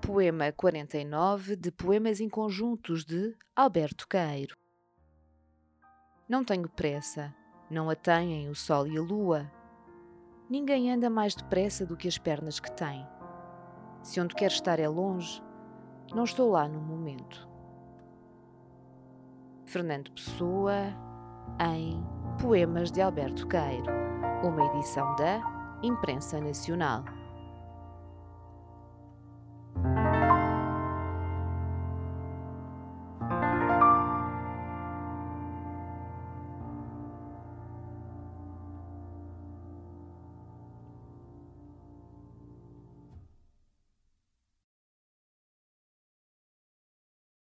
Poema 49 de Poemas em Conjuntos de Alberto Caeiro. Não tenho pressa, não a têm o sol e a lua. Ninguém anda mais depressa do que as pernas que tem. Se onde quer estar é longe, não estou lá no momento. Fernando Pessoa, em Poemas de Alberto Caeiro, uma edição da Imprensa Nacional.